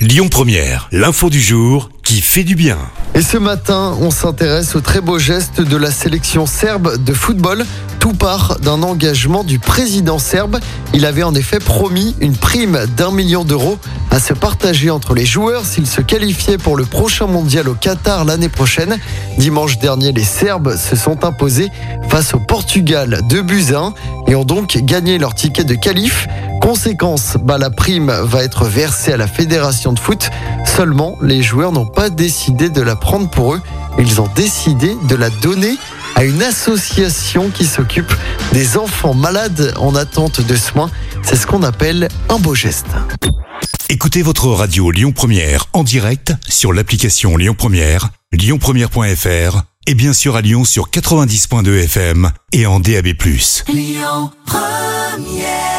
Lyon Première, l'info du jour qui fait du bien. Et ce matin, on s'intéresse au très beau geste de la sélection serbe de football. Tout part d'un engagement du président serbe. Il avait en effet promis une prime d'un million d'euros à se partager entre les joueurs s'ils se qualifiaient pour le prochain mondial au Qatar l'année prochaine. Dimanche dernier, les Serbes se sont imposés face au Portugal de buts à 1 et ont donc gagné leur ticket de qualif. Conséquence, bah, la prime va être versée à la fédération de foot. Seulement, les joueurs n'ont pas décidé de la prendre pour eux. Ils ont décidé de la donner à une association qui s'occupe des enfants malades en attente de soins. C'est ce qu'on appelle un beau geste. Écoutez votre radio Lyon Première en direct sur l'application Lyon Première, lyonpremière.fr et bien sûr à Lyon sur 90.2 FM et en DAB+. Lyon Première